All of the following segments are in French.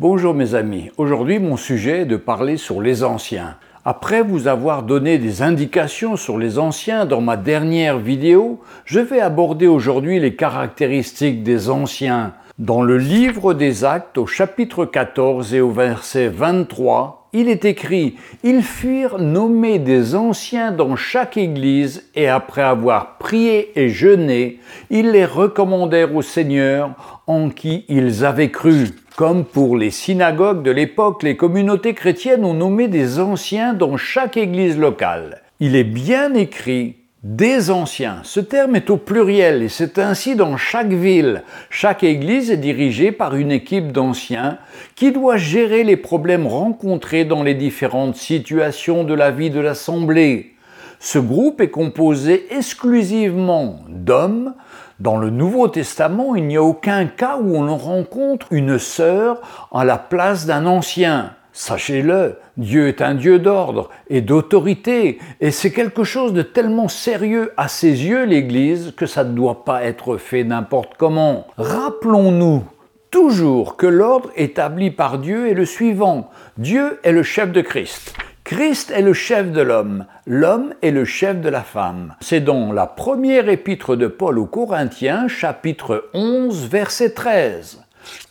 Bonjour mes amis, aujourd'hui mon sujet est de parler sur les anciens. Après vous avoir donné des indications sur les anciens dans ma dernière vidéo, je vais aborder aujourd'hui les caractéristiques des anciens. Dans le livre des actes au chapitre 14 et au verset 23, il est écrit Ils furent nommés des anciens dans chaque église, et après avoir prié et jeûné, ils les recommandèrent au Seigneur en qui ils avaient cru. Comme pour les synagogues de l'époque, les communautés chrétiennes ont nommé des anciens dans chaque église locale. Il est bien écrit des anciens. Ce terme est au pluriel et c'est ainsi dans chaque ville. Chaque église est dirigée par une équipe d'anciens qui doit gérer les problèmes rencontrés dans les différentes situations de la vie de l'Assemblée. Ce groupe est composé exclusivement d'hommes. Dans le Nouveau Testament, il n'y a aucun cas où on rencontre une sœur en la place d'un ancien. Sachez-le, Dieu est un Dieu d'ordre et d'autorité, et c'est quelque chose de tellement sérieux à ses yeux, l'Église, que ça ne doit pas être fait n'importe comment. Rappelons-nous toujours que l'ordre établi par Dieu est le suivant. Dieu est le chef de Christ. Christ est le chef de l'homme, l'homme est le chef de la femme. C'est dans la première épître de Paul aux Corinthiens, chapitre 11, verset 13.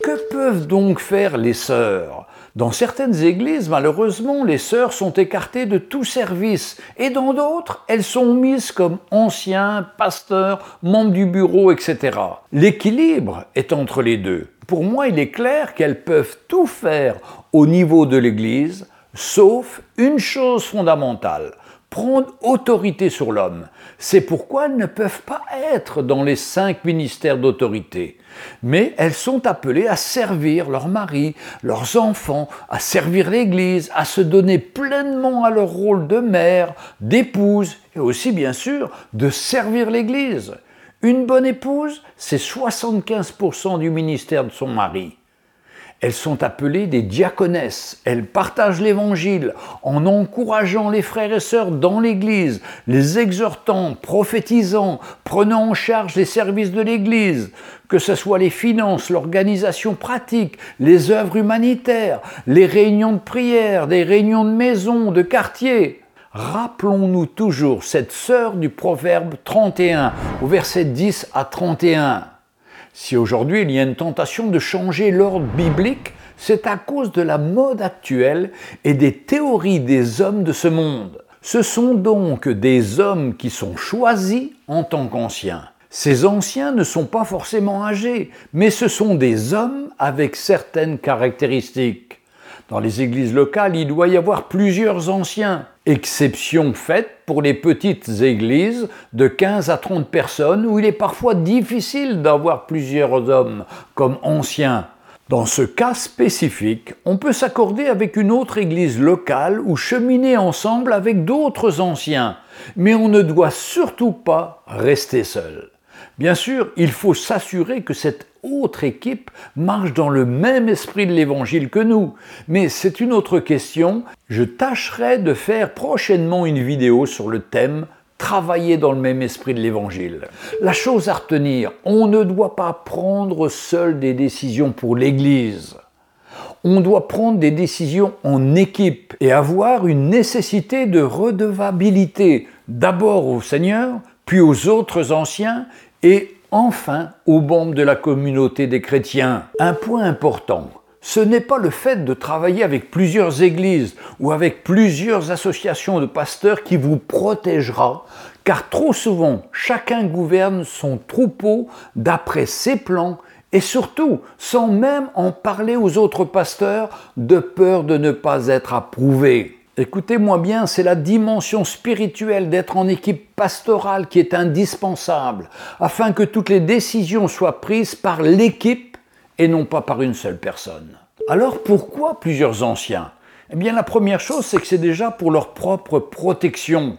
Que peuvent donc faire les sœurs? Dans certaines églises, malheureusement, les sœurs sont écartées de tout service, et dans d'autres, elles sont mises comme anciens, pasteurs, membres du bureau, etc. L'équilibre est entre les deux. Pour moi, il est clair qu'elles peuvent tout faire au niveau de l'Église, sauf une chose fondamentale, prendre autorité sur l'homme. C'est pourquoi elles ne peuvent pas être dans les cinq ministères d'autorité. Mais elles sont appelées à servir leur mari, leurs enfants, à servir l'Église, à se donner pleinement à leur rôle de mère, d'épouse, et aussi bien sûr de servir l'Église. Une bonne épouse, c'est 75% du ministère de son mari. Elles sont appelées des diaconesses. Elles partagent l'Évangile en encourageant les frères et sœurs dans l'Église, les exhortant, prophétisant, prenant en charge les services de l'Église, que ce soit les finances, l'organisation pratique, les œuvres humanitaires, les réunions de prière, des réunions de maison, de quartier. Rappelons-nous toujours cette sœur du proverbe 31, au verset 10 à 31. Si aujourd'hui il y a une tentation de changer l'ordre biblique, c'est à cause de la mode actuelle et des théories des hommes de ce monde. Ce sont donc des hommes qui sont choisis en tant qu'anciens. Ces anciens ne sont pas forcément âgés, mais ce sont des hommes avec certaines caractéristiques. Dans les églises locales, il doit y avoir plusieurs anciens, exception faite pour les petites églises de 15 à 30 personnes où il est parfois difficile d'avoir plusieurs hommes comme anciens. Dans ce cas spécifique, on peut s'accorder avec une autre église locale ou cheminer ensemble avec d'autres anciens, mais on ne doit surtout pas rester seul. Bien sûr, il faut s'assurer que cette autre équipe marche dans le même esprit de l'Évangile que nous. Mais c'est une autre question. Je tâcherai de faire prochainement une vidéo sur le thème travailler dans le même esprit de l'Évangile. La chose à retenir, on ne doit pas prendre seul des décisions pour l'Église. On doit prendre des décisions en équipe et avoir une nécessité de redevabilité, d'abord au Seigneur, puis aux autres anciens et enfin aux membres de la communauté des chrétiens. Un point important, ce n'est pas le fait de travailler avec plusieurs églises ou avec plusieurs associations de pasteurs qui vous protégera, car trop souvent chacun gouverne son troupeau d'après ses plans et surtout sans même en parler aux autres pasteurs de peur de ne pas être approuvé. Écoutez-moi bien, c'est la dimension spirituelle d'être en équipe pastorale qui est indispensable, afin que toutes les décisions soient prises par l'équipe et non pas par une seule personne. Alors pourquoi plusieurs anciens? Eh bien la première chose, c'est que c'est déjà pour leur propre protection.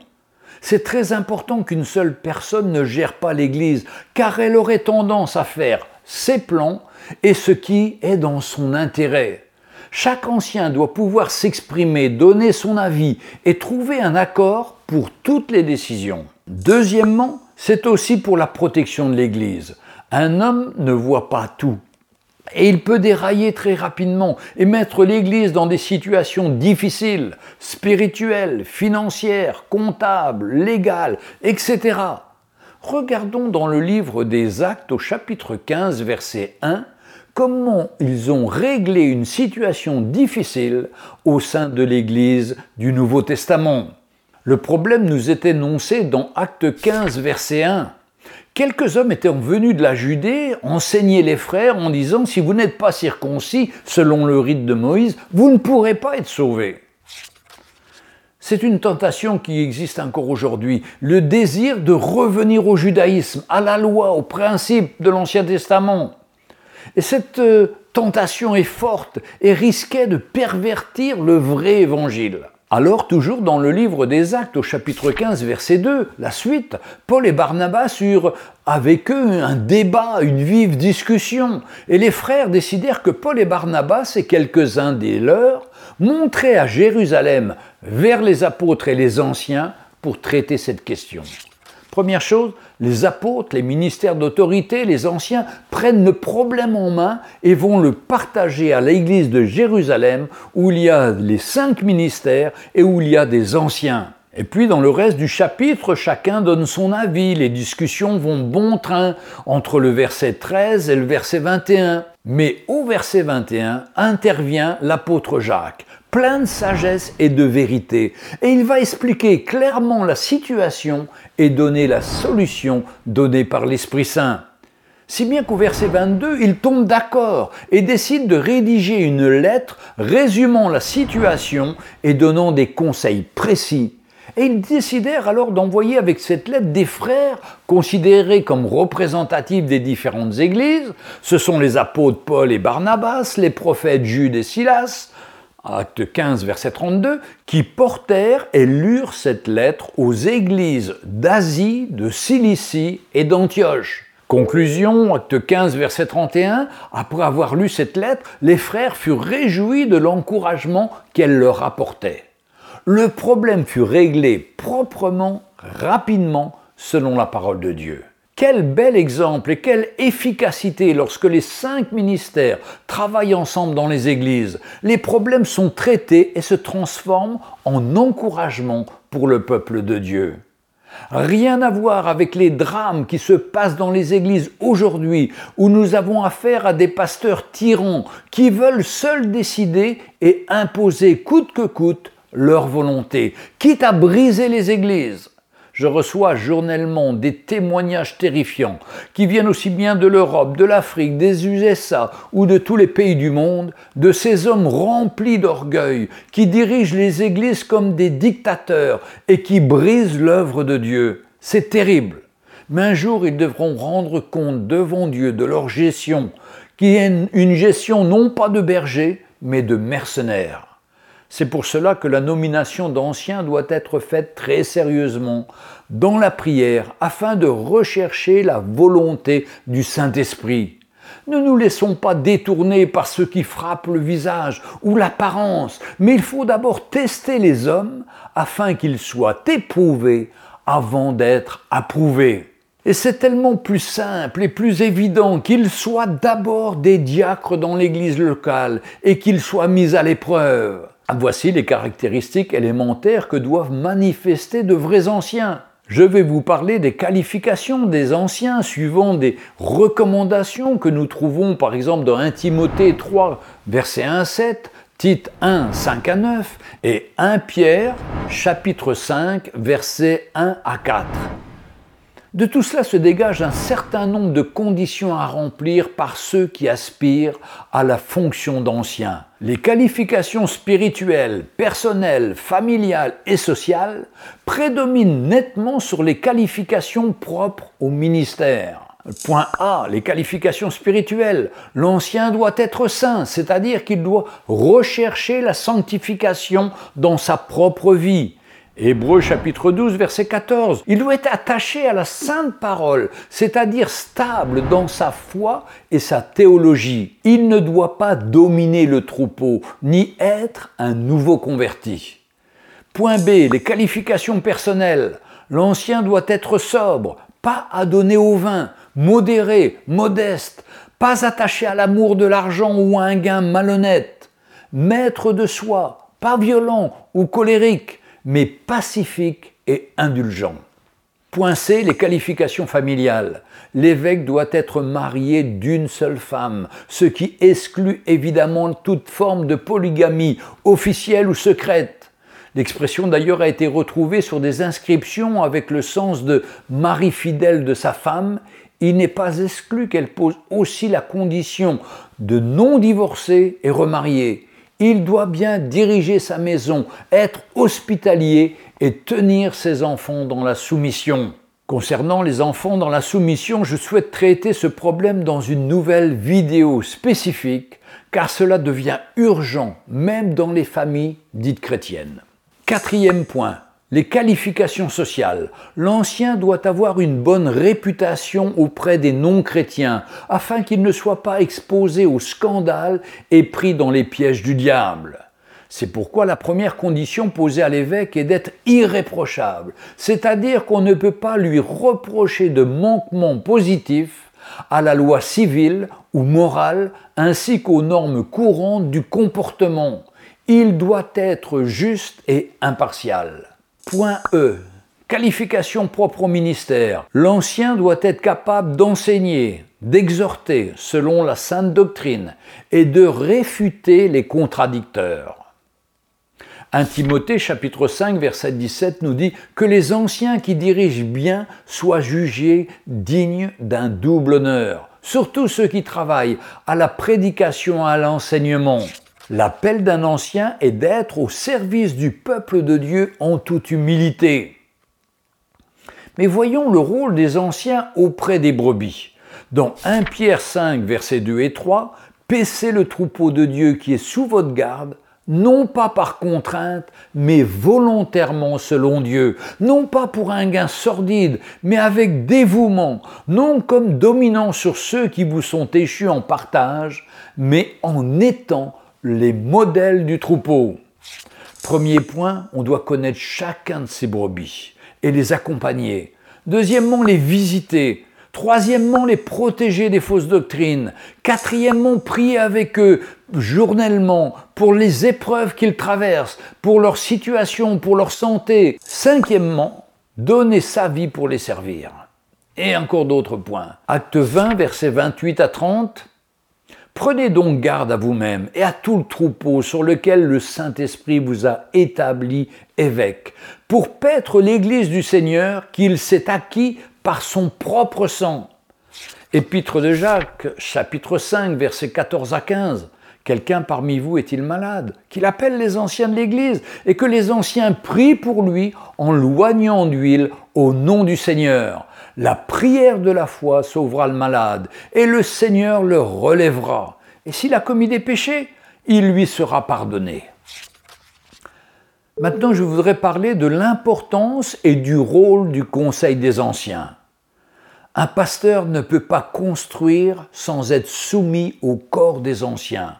C'est très important qu'une seule personne ne gère pas l'Église, car elle aurait tendance à faire ses plans et ce qui est dans son intérêt. Chaque ancien doit pouvoir s'exprimer, donner son avis et trouver un accord pour toutes les décisions. Deuxièmement, c'est aussi pour la protection de l'Église. Un homme ne voit pas tout. Et il peut dérailler très rapidement et mettre l'Église dans des situations difficiles, spirituelles, financières, comptables, légales, etc. Regardons dans le livre des Actes au chapitre 15, verset 1, comment ils ont réglé une situation difficile au sein de l'Église du Nouveau Testament. Le problème nous est énoncé dans Acte 15, verset 1. Quelques hommes étaient venus de la Judée enseigner les frères en disant Si vous n'êtes pas circoncis selon le rite de Moïse, vous ne pourrez pas être sauvés. C'est une tentation qui existe encore aujourd'hui, le désir de revenir au judaïsme, à la loi, aux principes de l'Ancien Testament. Et cette euh, tentation est forte et risquait de pervertir le vrai évangile. Alors, toujours dans le livre des Actes, au chapitre 15, verset 2, la suite, Paul et Barnabas eurent avec eux un débat, une vive discussion, et les frères décidèrent que Paul et Barnabas et quelques-uns des leurs montraient à Jérusalem vers les apôtres et les anciens pour traiter cette question. Première chose, les apôtres, les ministères d'autorité, les anciens prennent le problème en main et vont le partager à l'église de Jérusalem où il y a les cinq ministères et où il y a des anciens. Et puis dans le reste du chapitre, chacun donne son avis, les discussions vont bon train entre le verset 13 et le verset 21. Mais au verset 21 intervient l'apôtre Jacques plein de sagesse et de vérité. Et il va expliquer clairement la situation et donner la solution donnée par l'Esprit Saint. Si bien qu'au verset 22, il tombe d'accord et décide de rédiger une lettre résumant la situation et donnant des conseils précis. Et ils décidèrent alors d'envoyer avec cette lettre des frères considérés comme représentatifs des différentes églises. Ce sont les apôtres Paul et Barnabas, les prophètes Jude et Silas, acte 15, verset 32, qui portèrent et lurent cette lettre aux églises d'Asie, de Cilicie et d'Antioche. Conclusion, acte 15, verset 31, après avoir lu cette lettre, les frères furent réjouis de l'encouragement qu'elle leur apportait. Le problème fut réglé proprement, rapidement, selon la parole de Dieu. Quel bel exemple et quelle efficacité lorsque les cinq ministères travaillent ensemble dans les églises. Les problèmes sont traités et se transforment en encouragement pour le peuple de Dieu. Rien à voir avec les drames qui se passent dans les églises aujourd'hui, où nous avons affaire à des pasteurs tyrans qui veulent seuls décider et imposer coûte que coûte leur volonté, quitte à briser les églises. Je reçois journellement des témoignages terrifiants qui viennent aussi bien de l'Europe, de l'Afrique, des USA ou de tous les pays du monde, de ces hommes remplis d'orgueil qui dirigent les églises comme des dictateurs et qui brisent l'œuvre de Dieu. C'est terrible. Mais un jour, ils devront rendre compte devant Dieu de leur gestion, qui est une gestion non pas de bergers, mais de mercenaires. C'est pour cela que la nomination d'anciens doit être faite très sérieusement dans la prière afin de rechercher la volonté du Saint-Esprit. Ne nous laissons pas détourner par ce qui frappe le visage ou l'apparence, mais il faut d'abord tester les hommes afin qu'ils soient éprouvés avant d'être approuvés. Et c'est tellement plus simple et plus évident qu'ils soient d'abord des diacres dans l'Église locale et qu'ils soient mis à l'épreuve. Voici les caractéristiques élémentaires que doivent manifester de vrais anciens. Je vais vous parler des qualifications des anciens suivant des recommandations que nous trouvons par exemple dans 1 Timothée 3, verset 1 7, Tite 1, 5 à 9 et 1 Pierre, chapitre 5, verset 1 à 4. De tout cela se dégage un certain nombre de conditions à remplir par ceux qui aspirent à la fonction d'ancien. Les qualifications spirituelles, personnelles, familiales et sociales prédominent nettement sur les qualifications propres au ministère. Point A, les qualifications spirituelles. L'ancien doit être saint, c'est-à-dire qu'il doit rechercher la sanctification dans sa propre vie. Hébreu chapitre 12, verset 14. Il doit être attaché à la sainte parole, c'est-à-dire stable dans sa foi et sa théologie. Il ne doit pas dominer le troupeau, ni être un nouveau converti. Point B, les qualifications personnelles. L'ancien doit être sobre, pas adonné au vin, modéré, modeste, pas attaché à l'amour de l'argent ou à un gain malhonnête, maître de soi, pas violent ou colérique, mais pacifique et indulgent. Point C, les qualifications familiales. L'évêque doit être marié d'une seule femme, ce qui exclut évidemment toute forme de polygamie, officielle ou secrète. L'expression d'ailleurs a été retrouvée sur des inscriptions avec le sens de mari fidèle de sa femme. Il n'est pas exclu qu'elle pose aussi la condition de non divorcé et remarié. Il doit bien diriger sa maison, être hospitalier et tenir ses enfants dans la soumission. Concernant les enfants dans la soumission, je souhaite traiter ce problème dans une nouvelle vidéo spécifique, car cela devient urgent, même dans les familles dites chrétiennes. Quatrième point, les qualifications sociales. L'ancien doit avoir une bonne réputation auprès des non-chrétiens, afin qu'il ne soit pas exposé au scandale et pris dans les pièges du diable. C'est pourquoi la première condition posée à l'évêque est d'être irréprochable, c'est-à-dire qu'on ne peut pas lui reprocher de manquement positif à la loi civile ou morale ainsi qu'aux normes courantes du comportement. Il doit être juste et impartial. E. Qualification propre au ministère. L'ancien doit être capable d'enseigner, d'exhorter selon la sainte doctrine et de réfuter les contradicteurs. 1 Timothée chapitre 5 verset 17 nous dit que les anciens qui dirigent bien soient jugés dignes d'un double honneur, surtout ceux qui travaillent à la prédication, à l'enseignement. L'appel d'un ancien est d'être au service du peuple de Dieu en toute humilité. Mais voyons le rôle des anciens auprès des brebis. Dans 1 Pierre 5 versets 2 et 3, paissez le troupeau de Dieu qui est sous votre garde, non pas par contrainte, mais volontairement selon Dieu, non pas pour un gain sordide, mais avec dévouement, non comme dominant sur ceux qui vous sont échus en partage, mais en étant les modèles du troupeau. Premier point, on doit connaître chacun de ces brebis et les accompagner. Deuxièmement, les visiter Troisièmement, les protéger des fausses doctrines. Quatrièmement, prier avec eux journellement pour les épreuves qu'ils traversent, pour leur situation, pour leur santé. Cinquièmement, donner sa vie pour les servir. Et encore d'autres points. Acte 20, versets 28 à 30. Prenez donc garde à vous-même et à tout le troupeau sur lequel le Saint-Esprit vous a établi évêque, pour paître l'Église du Seigneur qu'il s'est acquis par son propre sang. Épître de Jacques, chapitre 5, versets 14 à 15. Quelqu'un parmi vous est-il malade Qu'il appelle les anciens de l'Église et que les anciens prient pour lui en loignant d'huile au nom du Seigneur. La prière de la foi sauvera le malade et le Seigneur le relèvera. Et s'il a commis des péchés, il lui sera pardonné. Maintenant, je voudrais parler de l'importance et du rôle du Conseil des Anciens. Un pasteur ne peut pas construire sans être soumis au corps des anciens.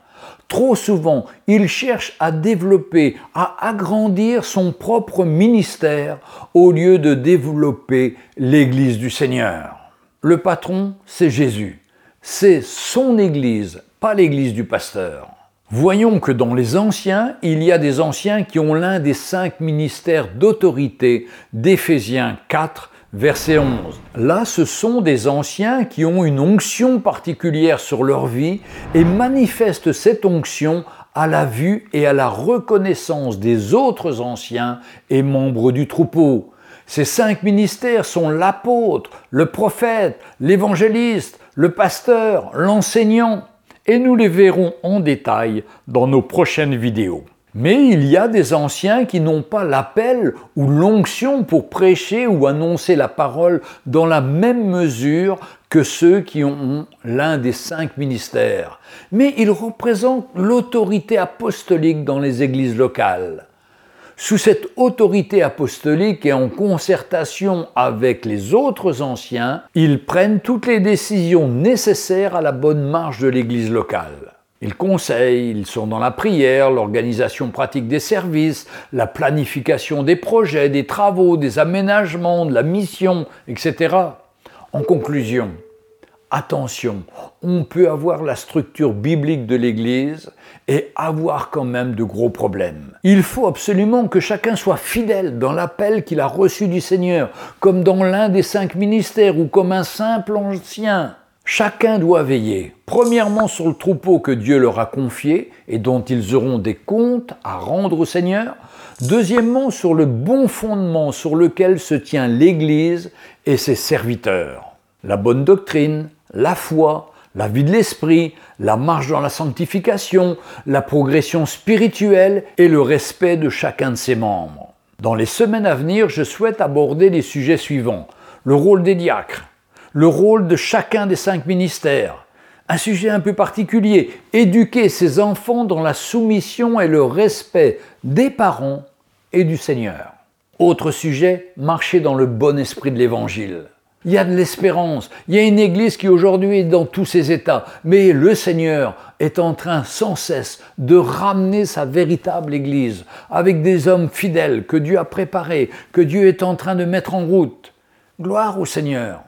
Trop souvent, il cherche à développer, à agrandir son propre ministère au lieu de développer l'Église du Seigneur. Le patron, c'est Jésus. C'est son Église, pas l'Église du pasteur. Voyons que dans les anciens, il y a des anciens qui ont l'un des cinq ministères d'autorité d'Éphésiens 4, verset 11. Là, ce sont des anciens qui ont une onction particulière sur leur vie et manifestent cette onction à la vue et à la reconnaissance des autres anciens et membres du troupeau. Ces cinq ministères sont l'apôtre, le prophète, l'évangéliste, le pasteur, l'enseignant et nous les verrons en détail dans nos prochaines vidéos. Mais il y a des anciens qui n'ont pas l'appel ou l'onction pour prêcher ou annoncer la parole dans la même mesure que ceux qui ont l'un des cinq ministères. Mais ils représentent l'autorité apostolique dans les églises locales. Sous cette autorité apostolique et en concertation avec les autres anciens, ils prennent toutes les décisions nécessaires à la bonne marche de l'Église locale. Ils conseillent, ils sont dans la prière, l'organisation pratique des services, la planification des projets, des travaux, des aménagements, de la mission, etc. En conclusion, attention, on peut avoir la structure biblique de l'Église et avoir quand même de gros problèmes. Il faut absolument que chacun soit fidèle dans l'appel qu'il a reçu du Seigneur, comme dans l'un des cinq ministères ou comme un simple ancien. Chacun doit veiller, premièrement sur le troupeau que Dieu leur a confié et dont ils auront des comptes à rendre au Seigneur, deuxièmement sur le bon fondement sur lequel se tient l'Église et ses serviteurs. La bonne doctrine, la foi, la vie de l'esprit, la marche dans la sanctification, la progression spirituelle et le respect de chacun de ses membres. Dans les semaines à venir, je souhaite aborder les sujets suivants. Le rôle des diacres, le rôle de chacun des cinq ministères, un sujet un peu particulier, éduquer ses enfants dans la soumission et le respect des parents et du Seigneur. Autre sujet, marcher dans le bon esprit de l'Évangile. Il y a de l'espérance. Il y a une Église qui aujourd'hui est dans tous ses états. Mais le Seigneur est en train sans cesse de ramener sa véritable Église avec des hommes fidèles que Dieu a préparés, que Dieu est en train de mettre en route. Gloire au Seigneur.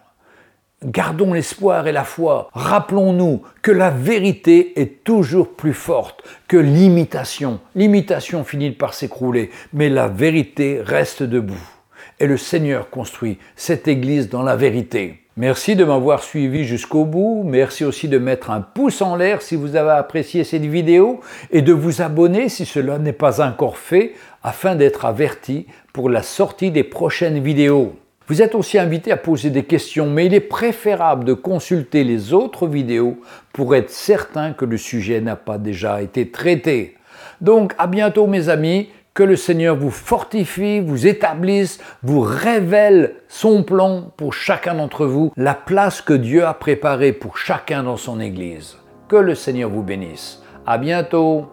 Gardons l'espoir et la foi. Rappelons-nous que la vérité est toujours plus forte que l'imitation. L'imitation finit par s'écrouler, mais la vérité reste debout et le Seigneur construit cette Église dans la vérité. Merci de m'avoir suivi jusqu'au bout. Merci aussi de mettre un pouce en l'air si vous avez apprécié cette vidéo et de vous abonner si cela n'est pas encore fait afin d'être averti pour la sortie des prochaines vidéos. Vous êtes aussi invité à poser des questions, mais il est préférable de consulter les autres vidéos pour être certain que le sujet n'a pas déjà été traité. Donc à bientôt mes amis, que le Seigneur vous fortifie, vous établisse, vous révèle son plan pour chacun d'entre vous, la place que Dieu a préparée pour chacun dans son Église. Que le Seigneur vous bénisse. À bientôt.